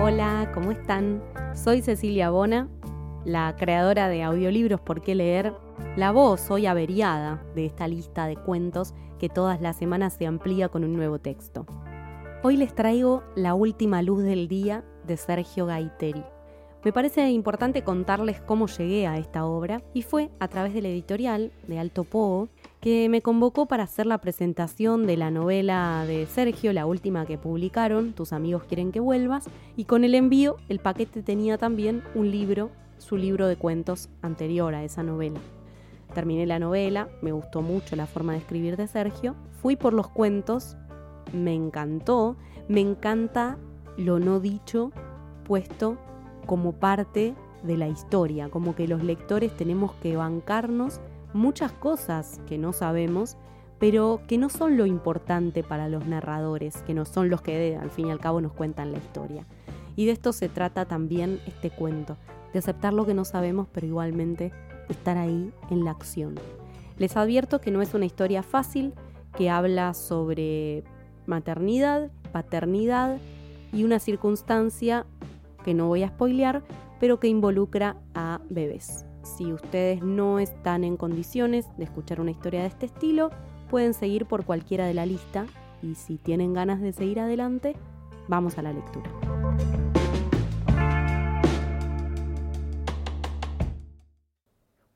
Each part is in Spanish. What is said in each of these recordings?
Hola, ¿cómo están? Soy Cecilia Bona, la creadora de audiolibros Por qué leer, la voz hoy averiada de esta lista de cuentos que todas las semanas se amplía con un nuevo texto. Hoy les traigo La última luz del día de Sergio Gaiteri. Me parece importante contarles cómo llegué a esta obra y fue a través de la editorial de Alto Pogo que me convocó para hacer la presentación de la novela de Sergio, la última que publicaron, Tus amigos quieren que vuelvas, y con el envío el paquete tenía también un libro, su libro de cuentos anterior a esa novela. Terminé la novela, me gustó mucho la forma de escribir de Sergio, fui por los cuentos, me encantó, me encanta lo no dicho puesto como parte de la historia, como que los lectores tenemos que bancarnos muchas cosas que no sabemos, pero que no son lo importante para los narradores, que no son los que al fin y al cabo nos cuentan la historia. Y de esto se trata también este cuento, de aceptar lo que no sabemos, pero igualmente estar ahí en la acción. Les advierto que no es una historia fácil, que habla sobre maternidad, paternidad y una circunstancia que no voy a spoilear, pero que involucra a bebés. Si ustedes no están en condiciones de escuchar una historia de este estilo, pueden seguir por cualquiera de la lista y si tienen ganas de seguir adelante, vamos a la lectura.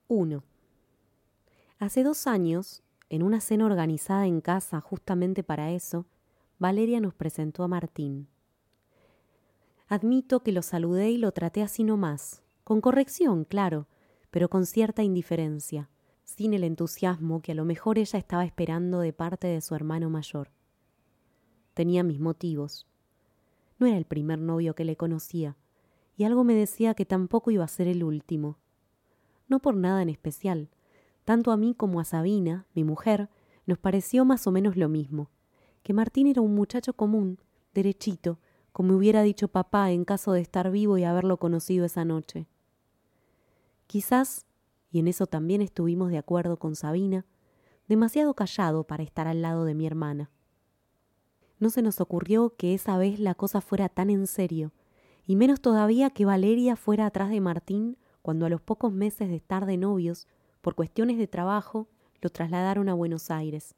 Uno. Hace dos años, en una cena organizada en casa justamente para eso, Valeria nos presentó a Martín. Admito que lo saludé y lo traté así nomás, con corrección, claro, pero con cierta indiferencia, sin el entusiasmo que a lo mejor ella estaba esperando de parte de su hermano mayor. Tenía mis motivos. No era el primer novio que le conocía, y algo me decía que tampoco iba a ser el último. No por nada en especial. Tanto a mí como a Sabina, mi mujer, nos pareció más o menos lo mismo, que Martín era un muchacho común, derechito, como hubiera dicho papá en caso de estar vivo y haberlo conocido esa noche. Quizás, y en eso también estuvimos de acuerdo con Sabina, demasiado callado para estar al lado de mi hermana. No se nos ocurrió que esa vez la cosa fuera tan en serio, y menos todavía que Valeria fuera atrás de Martín cuando a los pocos meses de estar de novios, por cuestiones de trabajo, lo trasladaron a Buenos Aires.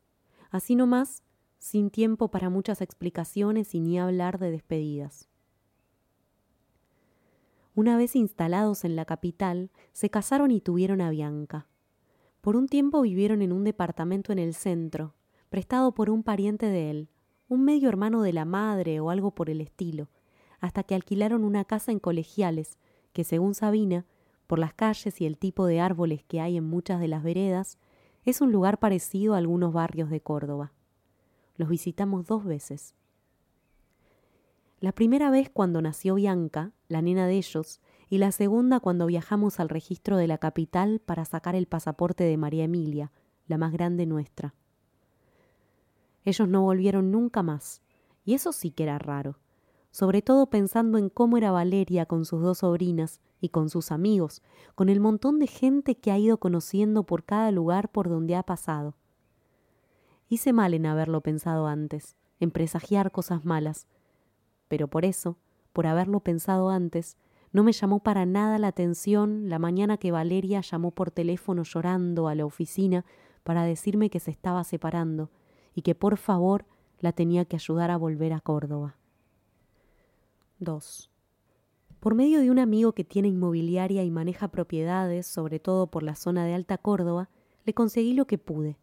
Así nomás, sin tiempo para muchas explicaciones y ni hablar de despedidas. Una vez instalados en la capital, se casaron y tuvieron a Bianca. Por un tiempo vivieron en un departamento en el centro, prestado por un pariente de él, un medio hermano de la madre o algo por el estilo, hasta que alquilaron una casa en colegiales, que según Sabina, por las calles y el tipo de árboles que hay en muchas de las veredas, es un lugar parecido a algunos barrios de Córdoba. Los visitamos dos veces. La primera vez cuando nació Bianca, la nena de ellos, y la segunda cuando viajamos al registro de la capital para sacar el pasaporte de María Emilia, la más grande nuestra. Ellos no volvieron nunca más, y eso sí que era raro, sobre todo pensando en cómo era Valeria con sus dos sobrinas y con sus amigos, con el montón de gente que ha ido conociendo por cada lugar por donde ha pasado. Hice mal en haberlo pensado antes, en presagiar cosas malas, pero por eso, por haberlo pensado antes, no me llamó para nada la atención la mañana que Valeria llamó por teléfono llorando a la oficina para decirme que se estaba separando y que por favor la tenía que ayudar a volver a Córdoba. 2. Por medio de un amigo que tiene inmobiliaria y maneja propiedades, sobre todo por la zona de Alta Córdoba, le conseguí lo que pude,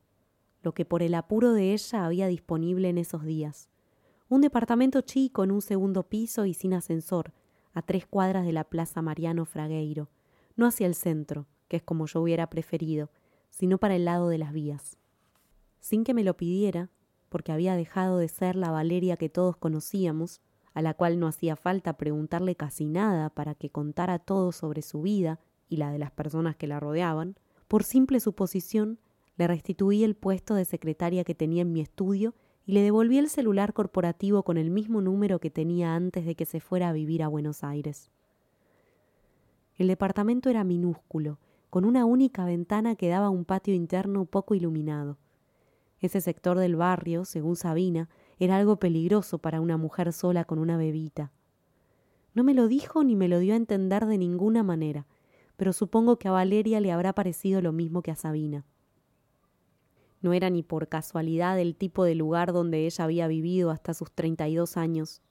lo que por el apuro de ella había disponible en esos días. Un departamento chico en un segundo piso y sin ascensor, a tres cuadras de la Plaza Mariano Fragueiro, no hacia el centro, que es como yo hubiera preferido, sino para el lado de las vías. Sin que me lo pidiera, porque había dejado de ser la Valeria que todos conocíamos, a la cual no hacía falta preguntarle casi nada para que contara todo sobre su vida y la de las personas que la rodeaban, por simple suposición le restituí el puesto de secretaria que tenía en mi estudio y le devolví el celular corporativo con el mismo número que tenía antes de que se fuera a vivir a Buenos Aires. El departamento era minúsculo, con una única ventana que daba a un patio interno poco iluminado. Ese sector del barrio, según Sabina, era algo peligroso para una mujer sola con una bebita. No me lo dijo ni me lo dio a entender de ninguna manera, pero supongo que a Valeria le habrá parecido lo mismo que a Sabina. No era ni por casualidad el tipo de lugar donde ella había vivido hasta sus treinta y dos años.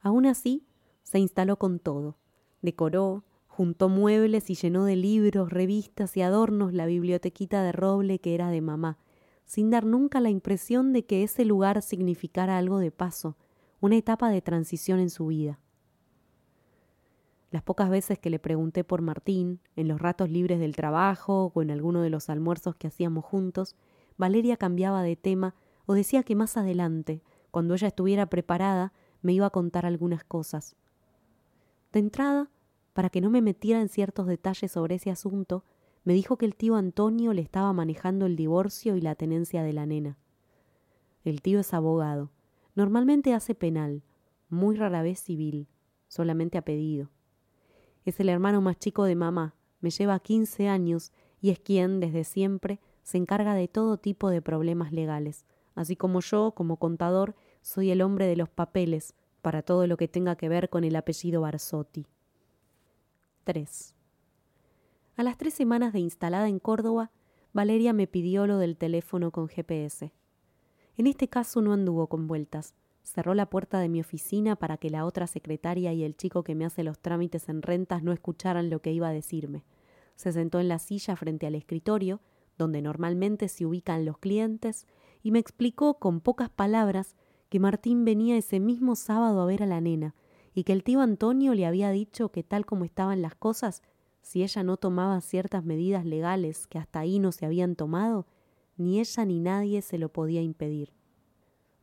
Aún así, se instaló con todo. Decoró, juntó muebles y llenó de libros, revistas y adornos la bibliotequita de roble que era de mamá, sin dar nunca la impresión de que ese lugar significara algo de paso, una etapa de transición en su vida. Las pocas veces que le pregunté por Martín, en los ratos libres del trabajo o en alguno de los almuerzos que hacíamos juntos, Valeria cambiaba de tema o decía que más adelante, cuando ella estuviera preparada, me iba a contar algunas cosas. De entrada, para que no me metiera en ciertos detalles sobre ese asunto, me dijo que el tío Antonio le estaba manejando el divorcio y la tenencia de la nena. El tío es abogado. Normalmente hace penal, muy rara vez civil, solamente a pedido. Es el hermano más chico de mamá, me lleva quince años y es quien, desde siempre, se encarga de todo tipo de problemas legales, así como yo, como contador, soy el hombre de los papeles para todo lo que tenga que ver con el apellido Barsotti. 3. A las tres semanas de instalada en Córdoba, Valeria me pidió lo del teléfono con GPS. En este caso no anduvo con vueltas. Cerró la puerta de mi oficina para que la otra secretaria y el chico que me hace los trámites en rentas no escucharan lo que iba a decirme. Se sentó en la silla frente al escritorio donde normalmente se ubican los clientes, y me explicó con pocas palabras que Martín venía ese mismo sábado a ver a la nena, y que el tío Antonio le había dicho que tal como estaban las cosas, si ella no tomaba ciertas medidas legales que hasta ahí no se habían tomado, ni ella ni nadie se lo podía impedir.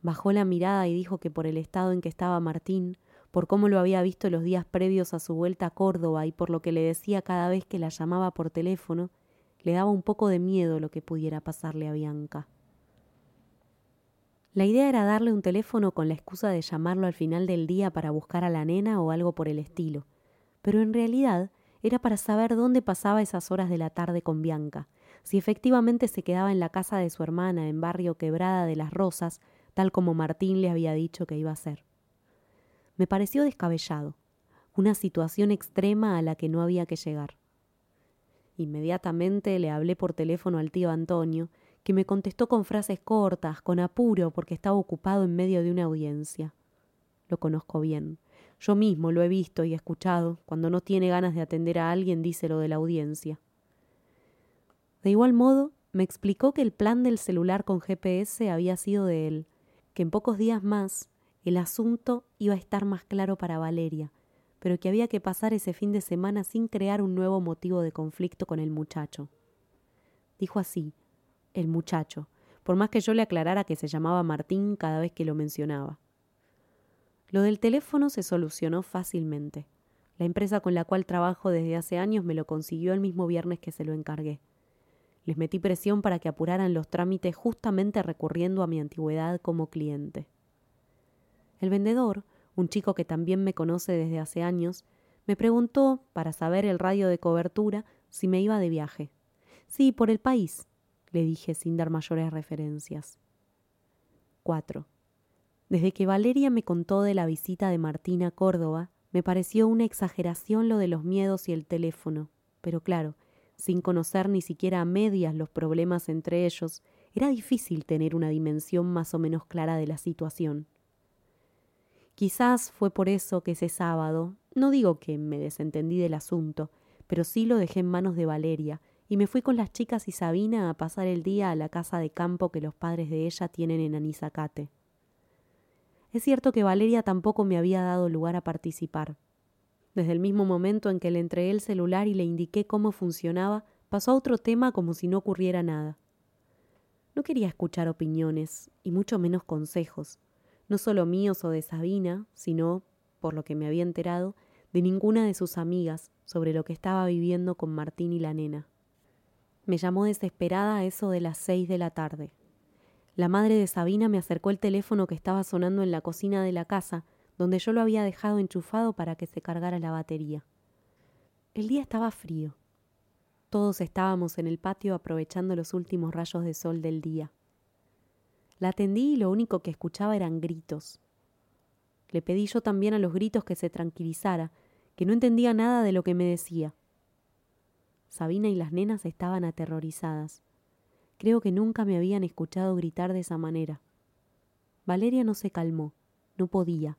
Bajó la mirada y dijo que por el estado en que estaba Martín, por cómo lo había visto los días previos a su vuelta a Córdoba y por lo que le decía cada vez que la llamaba por teléfono, le daba un poco de miedo lo que pudiera pasarle a Bianca. La idea era darle un teléfono con la excusa de llamarlo al final del día para buscar a la nena o algo por el estilo, pero en realidad era para saber dónde pasaba esas horas de la tarde con Bianca, si efectivamente se quedaba en la casa de su hermana en barrio Quebrada de las Rosas, tal como Martín le había dicho que iba a hacer. Me pareció descabellado, una situación extrema a la que no había que llegar. Inmediatamente le hablé por teléfono al tío Antonio, que me contestó con frases cortas, con apuro, porque estaba ocupado en medio de una audiencia. Lo conozco bien. Yo mismo lo he visto y escuchado. Cuando no tiene ganas de atender a alguien, dice lo de la audiencia. De igual modo, me explicó que el plan del celular con GPS había sido de él, que en pocos días más el asunto iba a estar más claro para Valeria, pero que había que pasar ese fin de semana sin crear un nuevo motivo de conflicto con el muchacho. Dijo así, el muchacho, por más que yo le aclarara que se llamaba Martín cada vez que lo mencionaba. Lo del teléfono se solucionó fácilmente. La empresa con la cual trabajo desde hace años me lo consiguió el mismo viernes que se lo encargué. Les metí presión para que apuraran los trámites justamente recurriendo a mi antigüedad como cliente. El vendedor, un chico que también me conoce desde hace años, me preguntó, para saber el radio de cobertura, si me iba de viaje. Sí, por el país, le dije sin dar mayores referencias. 4. Desde que Valeria me contó de la visita de Martina a Córdoba, me pareció una exageración lo de los miedos y el teléfono, pero claro, sin conocer ni siquiera a medias los problemas entre ellos, era difícil tener una dimensión más o menos clara de la situación. Quizás fue por eso que ese sábado, no digo que me desentendí del asunto, pero sí lo dejé en manos de Valeria, y me fui con las chicas y Sabina a pasar el día a la casa de campo que los padres de ella tienen en Anizacate. Es cierto que Valeria tampoco me había dado lugar a participar. Desde el mismo momento en que le entregué el celular y le indiqué cómo funcionaba, pasó a otro tema como si no ocurriera nada. No quería escuchar opiniones, y mucho menos consejos no solo míos o de Sabina, sino, por lo que me había enterado, de ninguna de sus amigas sobre lo que estaba viviendo con Martín y la nena. Me llamó desesperada a eso de las seis de la tarde. La madre de Sabina me acercó el teléfono que estaba sonando en la cocina de la casa, donde yo lo había dejado enchufado para que se cargara la batería. El día estaba frío. Todos estábamos en el patio aprovechando los últimos rayos de sol del día. La atendí y lo único que escuchaba eran gritos. Le pedí yo también a los gritos que se tranquilizara, que no entendía nada de lo que me decía. Sabina y las nenas estaban aterrorizadas. Creo que nunca me habían escuchado gritar de esa manera. Valeria no se calmó, no podía,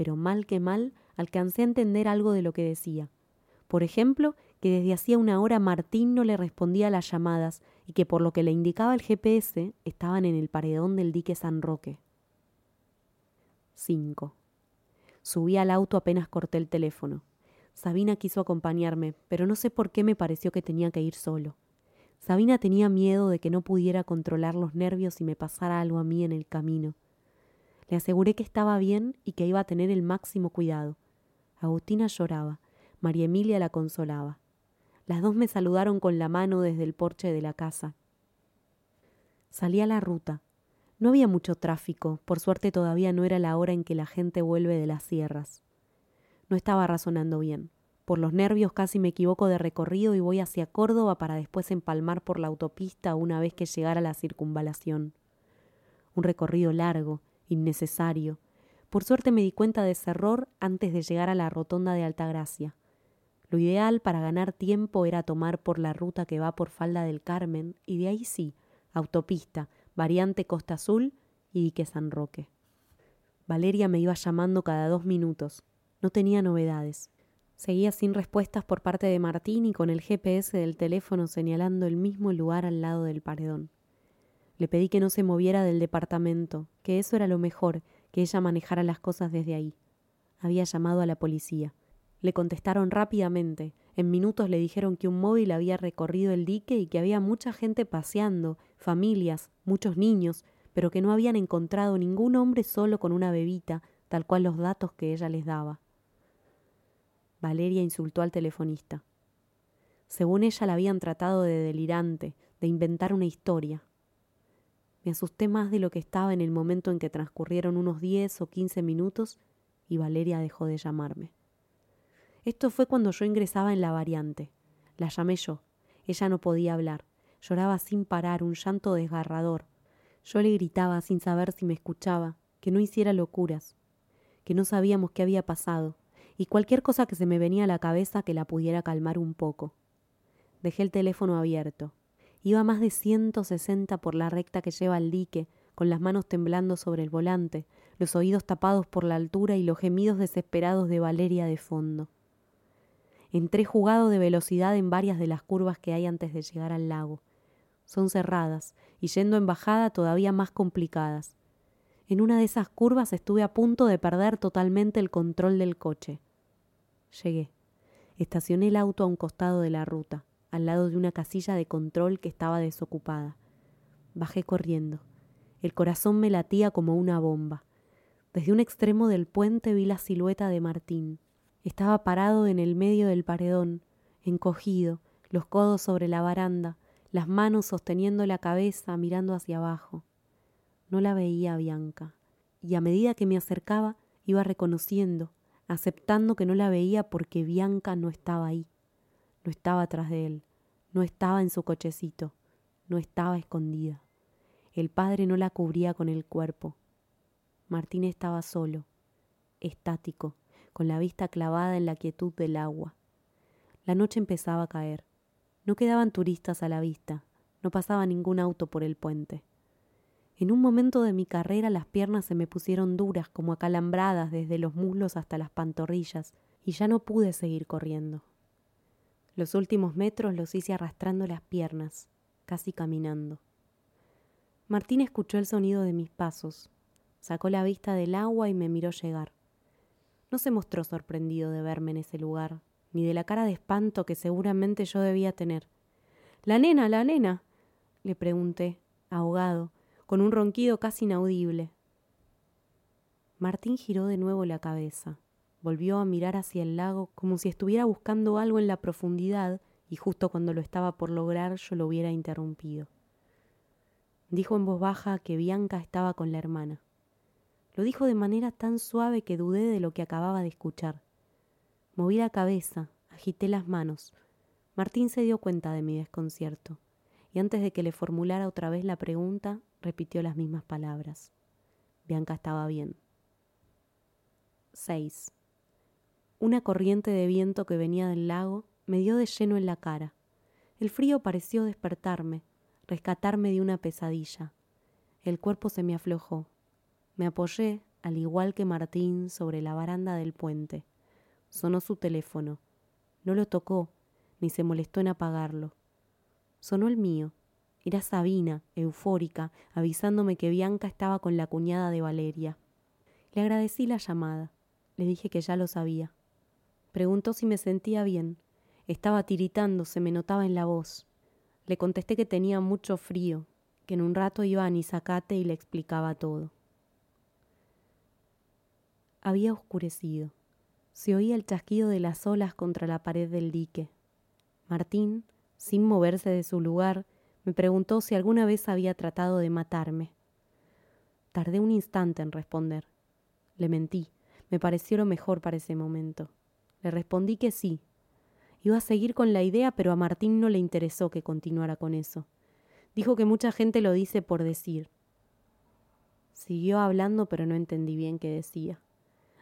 pero mal que mal alcancé a entender algo de lo que decía. Por ejemplo, que desde hacía una hora Martín no le respondía a las llamadas y que por lo que le indicaba el GPS estaban en el paredón del dique San Roque. 5. Subí al auto apenas corté el teléfono. Sabina quiso acompañarme, pero no sé por qué me pareció que tenía que ir solo. Sabina tenía miedo de que no pudiera controlar los nervios y me pasara algo a mí en el camino. Le aseguré que estaba bien y que iba a tener el máximo cuidado. Agustina lloraba. María Emilia la consolaba. Las dos me saludaron con la mano desde el porche de la casa. Salí a la ruta. No había mucho tráfico, por suerte todavía no era la hora en que la gente vuelve de las sierras. No estaba razonando bien. Por los nervios casi me equivoco de recorrido y voy hacia Córdoba para después empalmar por la autopista una vez que llegara la circunvalación. Un recorrido largo, innecesario. Por suerte me di cuenta de ese error antes de llegar a la rotonda de Altagracia. Lo ideal para ganar tiempo era tomar por la ruta que va por Falda del Carmen y de ahí sí, autopista, variante Costa Azul y dique San Roque. Valeria me iba llamando cada dos minutos. No tenía novedades. Seguía sin respuestas por parte de Martín y con el GPS del teléfono señalando el mismo lugar al lado del paredón. Le pedí que no se moviera del departamento, que eso era lo mejor, que ella manejara las cosas desde ahí. Había llamado a la policía. Le contestaron rápidamente. En minutos le dijeron que un móvil había recorrido el dique y que había mucha gente paseando, familias, muchos niños, pero que no habían encontrado ningún hombre solo con una bebita, tal cual los datos que ella les daba. Valeria insultó al telefonista. Según ella la habían tratado de delirante, de inventar una historia. Me asusté más de lo que estaba en el momento en que transcurrieron unos diez o quince minutos y Valeria dejó de llamarme. Esto fue cuando yo ingresaba en la variante. La llamé yo. Ella no podía hablar. Lloraba sin parar, un llanto desgarrador. Yo le gritaba sin saber si me escuchaba, que no hiciera locuras, que no sabíamos qué había pasado, y cualquier cosa que se me venía a la cabeza que la pudiera calmar un poco. Dejé el teléfono abierto. Iba más de ciento sesenta por la recta que lleva al dique, con las manos temblando sobre el volante, los oídos tapados por la altura y los gemidos desesperados de Valeria de fondo. Entré jugado de velocidad en varias de las curvas que hay antes de llegar al lago. Son cerradas y yendo en bajada todavía más complicadas. En una de esas curvas estuve a punto de perder totalmente el control del coche. Llegué. Estacioné el auto a un costado de la ruta, al lado de una casilla de control que estaba desocupada. Bajé corriendo. El corazón me latía como una bomba. Desde un extremo del puente vi la silueta de Martín. Estaba parado en el medio del paredón, encogido, los codos sobre la baranda, las manos sosteniendo la cabeza, mirando hacia abajo. No la veía Bianca, y a medida que me acercaba iba reconociendo, aceptando que no la veía porque Bianca no estaba ahí, no estaba atrás de él, no estaba en su cochecito, no estaba escondida. El padre no la cubría con el cuerpo. Martín estaba solo, estático, con la vista clavada en la quietud del agua. La noche empezaba a caer. No quedaban turistas a la vista, no pasaba ningún auto por el puente. En un momento de mi carrera las piernas se me pusieron duras como acalambradas desde los muslos hasta las pantorrillas, y ya no pude seguir corriendo. Los últimos metros los hice arrastrando las piernas, casi caminando. Martín escuchó el sonido de mis pasos, sacó la vista del agua y me miró llegar. No se mostró sorprendido de verme en ese lugar, ni de la cara de espanto que seguramente yo debía tener. La nena, la nena, le pregunté, ahogado, con un ronquido casi inaudible. Martín giró de nuevo la cabeza, volvió a mirar hacia el lago como si estuviera buscando algo en la profundidad y justo cuando lo estaba por lograr yo lo hubiera interrumpido. Dijo en voz baja que Bianca estaba con la hermana. Lo dijo de manera tan suave que dudé de lo que acababa de escuchar. Moví la cabeza, agité las manos. Martín se dio cuenta de mi desconcierto, y antes de que le formulara otra vez la pregunta, repitió las mismas palabras. Bianca estaba bien. 6. Una corriente de viento que venía del lago me dio de lleno en la cara. El frío pareció despertarme, rescatarme de una pesadilla. El cuerpo se me aflojó. Me apoyé, al igual que Martín, sobre la baranda del puente. Sonó su teléfono. No lo tocó, ni se molestó en apagarlo. Sonó el mío. Era Sabina, eufórica, avisándome que Bianca estaba con la cuñada de Valeria. Le agradecí la llamada. Le dije que ya lo sabía. Preguntó si me sentía bien. Estaba tiritando, se me notaba en la voz. Le contesté que tenía mucho frío, que en un rato iba a Nisacate y le explicaba todo. Había oscurecido. Se oía el chasquido de las olas contra la pared del dique. Martín, sin moverse de su lugar, me preguntó si alguna vez había tratado de matarme. Tardé un instante en responder. Le mentí. Me pareció lo mejor para ese momento. Le respondí que sí. Iba a seguir con la idea, pero a Martín no le interesó que continuara con eso. Dijo que mucha gente lo dice por decir. Siguió hablando, pero no entendí bien qué decía.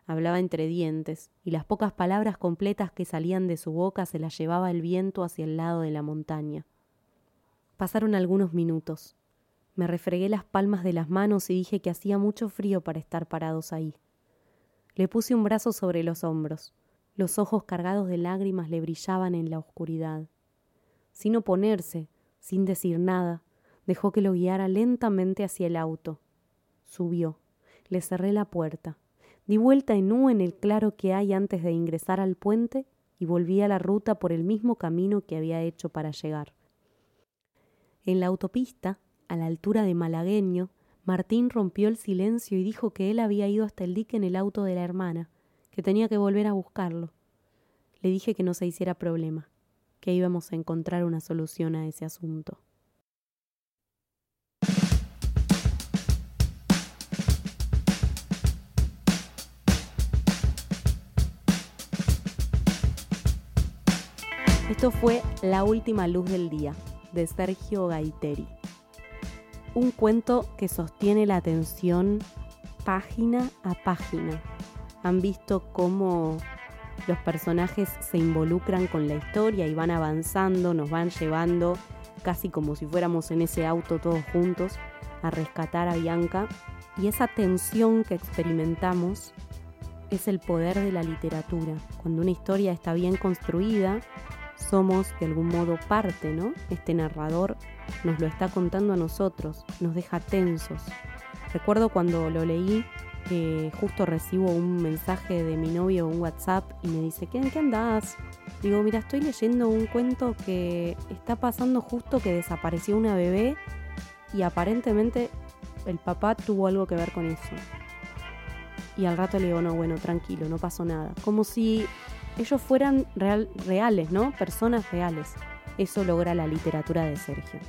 Hablaba entre dientes, y las pocas palabras completas que salían de su boca se las llevaba el viento hacia el lado de la montaña. Pasaron algunos minutos. Me refregué las palmas de las manos y dije que hacía mucho frío para estar parados ahí. Le puse un brazo sobre los hombros. Los ojos cargados de lágrimas le brillaban en la oscuridad. Sin oponerse, sin decir nada, dejó que lo guiara lentamente hacia el auto. Subió. Le cerré la puerta. Di vuelta en U en el claro que hay antes de ingresar al puente y volví a la ruta por el mismo camino que había hecho para llegar. En la autopista, a la altura de Malagueño, Martín rompió el silencio y dijo que él había ido hasta el dique en el auto de la hermana, que tenía que volver a buscarlo. Le dije que no se hiciera problema, que íbamos a encontrar una solución a ese asunto. Esto fue La Última Luz del Día, de Sergio Gaiteri un cuento que sostiene la atención página a página. Han visto cómo los personajes se involucran con la historia y van avanzando, nos van llevando casi como si fuéramos en ese auto todos juntos a rescatar a Bianca. Y esa tensión que experimentamos es el poder de la literatura. Cuando una historia está bien construida, somos de algún modo parte, ¿no? Este narrador nos lo está contando a nosotros, nos deja tensos. Recuerdo cuando lo leí justo recibo un mensaje de mi novio, un WhatsApp, y me dice, ¿qué, ¿en qué andás? Digo, mira, estoy leyendo un cuento que está pasando justo que desapareció una bebé y aparentemente el papá tuvo algo que ver con eso. Y al rato le digo, no, bueno, tranquilo, no pasó nada. Como si ellos fueran real, reales, ¿no? Personas reales. Eso logra la literatura de Sergio.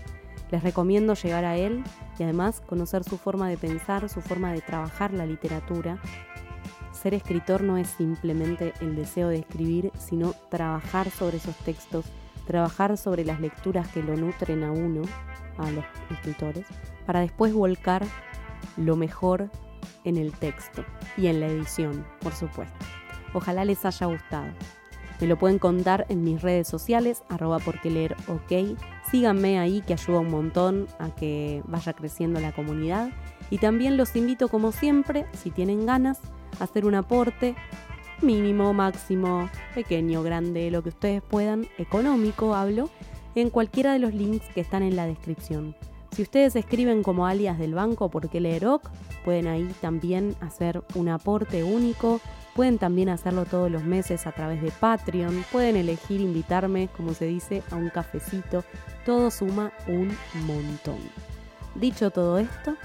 Les recomiendo llegar a él y además conocer su forma de pensar, su forma de trabajar la literatura. Ser escritor no es simplemente el deseo de escribir, sino trabajar sobre esos textos, trabajar sobre las lecturas que lo nutren a uno, a los escritores, para después volcar lo mejor en el texto y en la edición, por supuesto. Ojalá les haya gustado. Me lo pueden contar en mis redes sociales, arroba porque leer ok. Síganme ahí que ayuda un montón a que vaya creciendo la comunidad. Y también los invito como siempre, si tienen ganas, a hacer un aporte mínimo, máximo, pequeño, grande, lo que ustedes puedan, económico hablo, en cualquiera de los links que están en la descripción. Si ustedes escriben como alias del banco porque leer ok, pueden ahí también hacer un aporte único Pueden también hacerlo todos los meses a través de Patreon. Pueden elegir invitarme, como se dice, a un cafecito. Todo suma un montón. Dicho todo esto,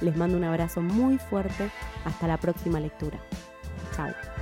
les mando un abrazo muy fuerte. Hasta la próxima lectura. Chao.